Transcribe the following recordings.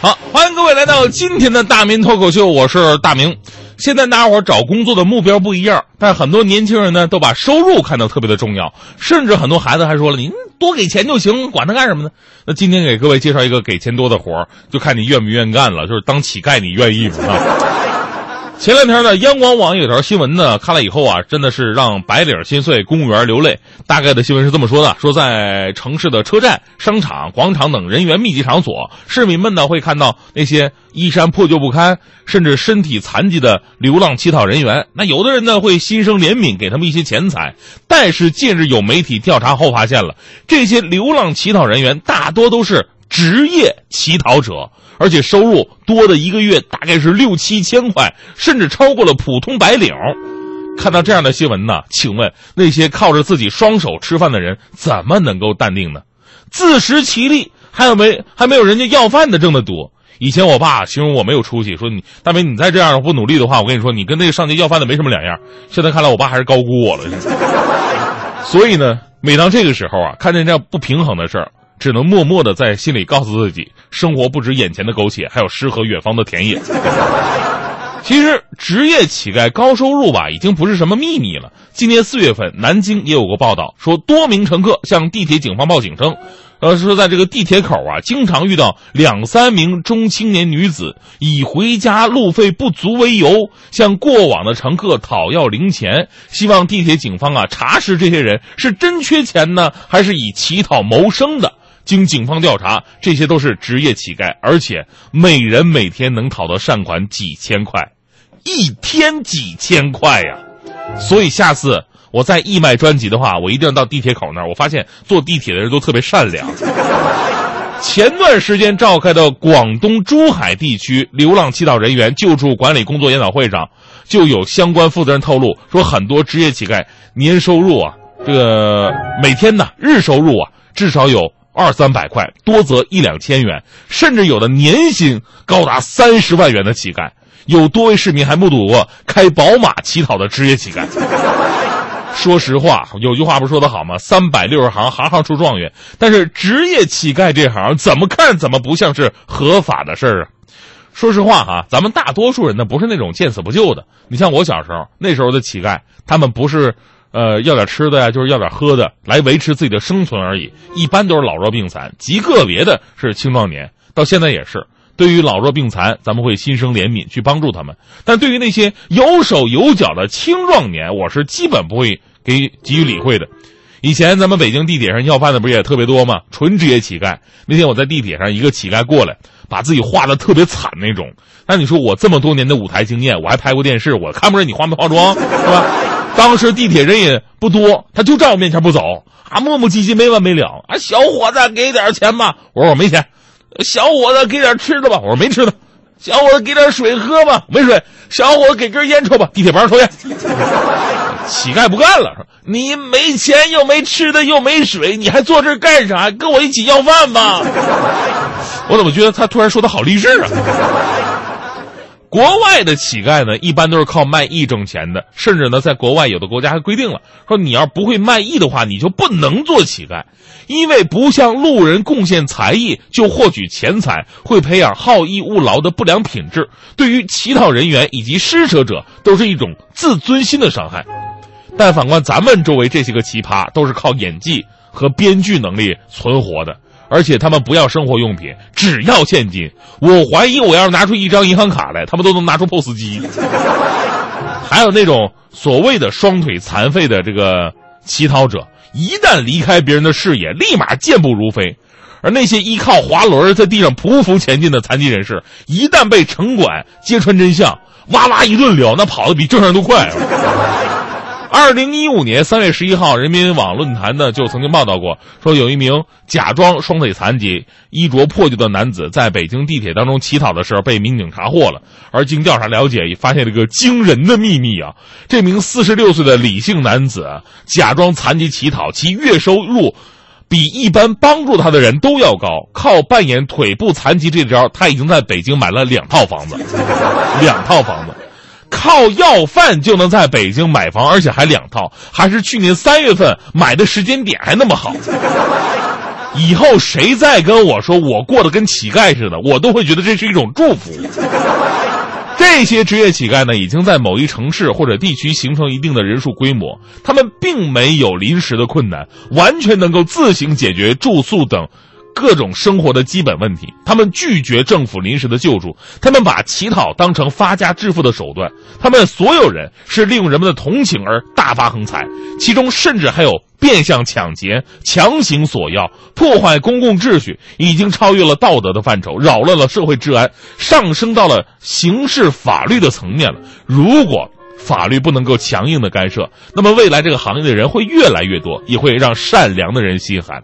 好，欢迎各位来到今天的大明脱口秀，我是大明。现在大家伙找工作的目标不一样，但很多年轻人呢都把收入看得特别的重要，甚至很多孩子还说了：“您多给钱就行，管他干什么呢？”那今天给各位介绍一个给钱多的活，就看你愿不愿意干了。就是当乞丐，你愿意吗？前两天呢，央广网有条新闻呢，看了以后啊，真的是让白领心碎，公务员流泪。大概的新闻是这么说的：说在城市的车站、商场、广场等人员密集场所，市民们呢会看到那些衣衫破旧不堪，甚至身体残疾的流浪乞讨人员。那有的人呢会心生怜悯，给他们一些钱财。但是近日有媒体调查后发现了，这些流浪乞讨人员大多都是职业乞讨者。而且收入多的一个月大概是六七千块，甚至超过了普通白领。看到这样的新闻呢，请问那些靠着自己双手吃饭的人怎么能够淡定呢？自食其力还有没还没有人家要饭的挣得多。以前我爸形容我没有出息，说你大明你再这样不努力的话，我跟你说你跟那个上街要饭的没什么两样。现在看来我爸还是高估我了。所以呢，每当这个时候啊，看见这样不平衡的事儿。只能默默的在心里告诉自己，生活不止眼前的苟且，还有诗和远方的田野。其实职业乞丐高收入吧，已经不是什么秘密了。今年四月份，南京也有过报道，说多名乘客向地铁警方报警称，呃，说在这个地铁口啊，经常遇到两三名中青年女子以回家路费不足为由，向过往的乘客讨要零钱，希望地铁警方啊查实这些人是真缺钱呢，还是以乞讨谋生的。经警方调查，这些都是职业乞丐，而且每人每天能讨到善款几千块，一天几千块呀！所以下次我再义卖专辑的话，我一定要到地铁口那儿。我发现坐地铁的人都特别善良。前段时间召开的广东珠海地区流浪乞讨人员救助管理工作研讨会上，就有相关负责人透露说，很多职业乞丐年收入啊，这个每天呢日收入啊，至少有。二三百块，多则一两千元，甚至有的年薪高达三十万元的乞丐。有多位市民还目睹过开宝马乞讨的职业乞丐。说实话，有句话不是说得好吗？三百六十行，行行出状元。但是职业乞丐这行怎么看怎么不像是合法的事儿啊！说实话哈，咱们大多数人呢不是那种见死不救的。你像我小时候那时候的乞丐，他们不是。呃，要点吃的呀，就是要点喝的，来维持自己的生存而已。一般都是老弱病残，极个别的是青壮年。到现在也是，对于老弱病残，咱们会心生怜悯，去帮助他们。但对于那些有手有脚的青壮年，我是基本不会给给予理会的。以前咱们北京地铁上要饭的不是也特别多吗？纯职业乞丐。那天我在地铁上，一个乞丐过来，把自己画的特别惨那种。那你说我这么多年的舞台经验，我还拍过电视，我看不出来你化没化妆，是吧？当时地铁人也不多，他就站我面前不走，啊，磨磨唧唧没完没了。啊，小伙子，给点钱吧。我说我没钱。小伙子，给点吃的吧。我说没吃的。小伙子，给点水喝吧。没水。小伙子，给根烟抽吧。地铁不让抽烟。乞丐不干了，你没钱又没吃的又没水，你还坐这干啥？跟我一起要饭吧。我怎么觉得他突然说的好励志啊？国外的乞丐呢，一般都是靠卖艺挣钱的，甚至呢，在国外有的国家还规定了，说你要不会卖艺的话，你就不能做乞丐，因为不向路人贡献才艺就获取钱财，会培养好逸恶劳的不良品质，对于乞讨人员以及施舍者都是一种自尊心的伤害。但反观咱们周围这些个奇葩，都是靠演技和编剧能力存活的。而且他们不要生活用品，只要现金。我怀疑，我要是拿出一张银行卡来，他们都能拿出 POS 机。还有那种所谓的双腿残废的这个乞讨者，一旦离开别人的视野，立马健步如飞；而那些依靠滑轮在地上匍匐前进的残疾人士，一旦被城管揭穿真相，哇哇一顿撩，那跑得比正常人都快。二零一五年三月十一号，人民网论坛呢就曾经报道过，说有一名假装双腿残疾、衣着破旧的男子在北京地铁当中乞讨的时候被民警查获了。而经调查了解，发现了一个惊人的秘密啊！这名四十六岁的李姓男子假装残疾乞讨，其月收入比一般帮助他的人都要高。靠扮演腿部残疾这招，他已经在北京买了两套房子，两套房子。靠要饭就能在北京买房，而且还两套，还是去年三月份买的时间点还那么好。以后谁再跟我说我过得跟乞丐似的，我都会觉得这是一种祝福。这些职业乞丐呢，已经在某一城市或者地区形成一定的人数规模，他们并没有临时的困难，完全能够自行解决住宿等。各种生活的基本问题，他们拒绝政府临时的救助，他们把乞讨当成发家致富的手段，他们所有人是利用人们的同情而大发横财，其中甚至还有变相抢劫、强行索要、破坏公共秩序，已经超越了道德的范畴，扰乱了社会治安，上升到了刑事法律的层面了。如果法律不能够强硬的干涉，那么未来这个行业的人会越来越多，也会让善良的人心寒。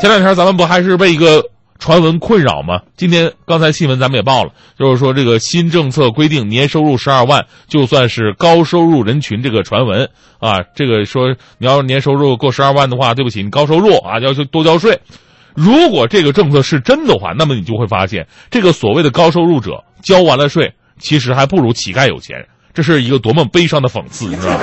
前两天咱们不还是被一个传闻困扰吗？今天刚才新闻咱们也报了，就是说这个新政策规定年收入十二万就算是高收入人群，这个传闻啊，这个说你要年收入过十二万的话，对不起，你高收入啊，要求多交税。如果这个政策是真的话，那么你就会发现，这个所谓的高收入者交完了税，其实还不如乞丐有钱，这是一个多么悲伤的讽刺，你知道吗？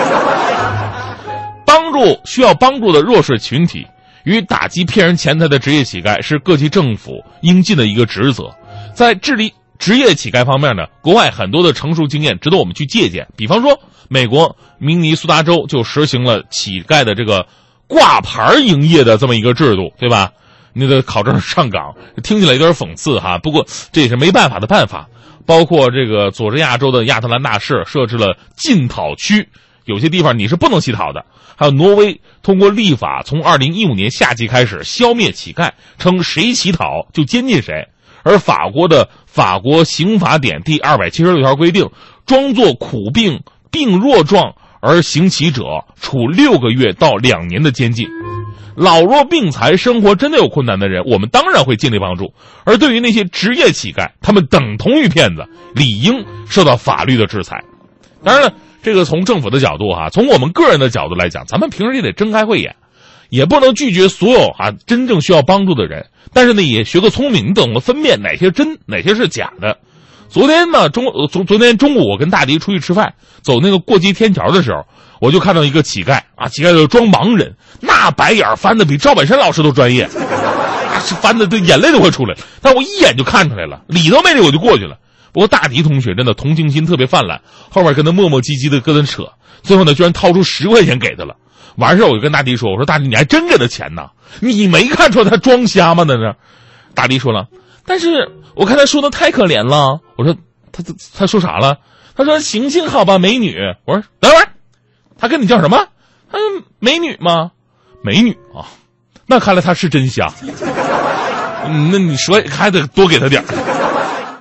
帮助需要帮助的弱势群体。与打击骗人钱财的职业乞丐是各级政府应尽的一个职责，在治理职业乞丐方面呢，国外很多的成熟经验值得我们去借鉴。比方说，美国明尼苏达州就实行了乞丐的这个挂牌营业的这么一个制度，对吧？那个考证上岗，听起来有点讽刺哈，不过这也是没办法的办法。包括这个佐治亚州的亚特兰大市设置了禁讨区。有些地方你是不能乞讨的，还有挪威通过立法，从二零一五年夏季开始消灭乞丐，称谁乞讨就监禁谁。而法国的法国刑法典第二百七十六条规定，装作苦病病弱状而行乞者，处六个月到两年的监禁。老弱病残、生活真的有困难的人，我们当然会尽力帮助。而对于那些职业乞丐，他们等同于骗子，理应受到法律的制裁。当然了。这个从政府的角度哈，从我们个人的角度来讲，咱们平时也得睁开慧眼，也不能拒绝所有啊真正需要帮助的人。但是呢，也学个聪明，你懂得分辨哪些真，哪些是假的。昨天呢，中昨昨天中午我跟大迪出去吃饭，走那个过街天桥的时候，我就看到一个乞丐啊，乞丐就装盲人，那白眼翻的比赵本山老师都专业，啊，翻的这眼泪都快出来了。但我一眼就看出来了，理都没理我就过去了。不过大迪同学真的同情心特别泛滥，后面跟他磨磨唧唧的跟他扯，最后呢居然掏出十块钱给他了。完事我就跟大迪说：“我说大迪，你还真给他钱呢？你没看出来他装瞎吗？在那。”大迪说了：“但是我看他说的太可怜了。”我说：“他他说啥了？”他说：“行行好吧，美女。”我说：“等会儿，他跟你叫什么？他说美女吗？美女啊，那看来他是真瞎。嗯，那你说还得多给他点儿。”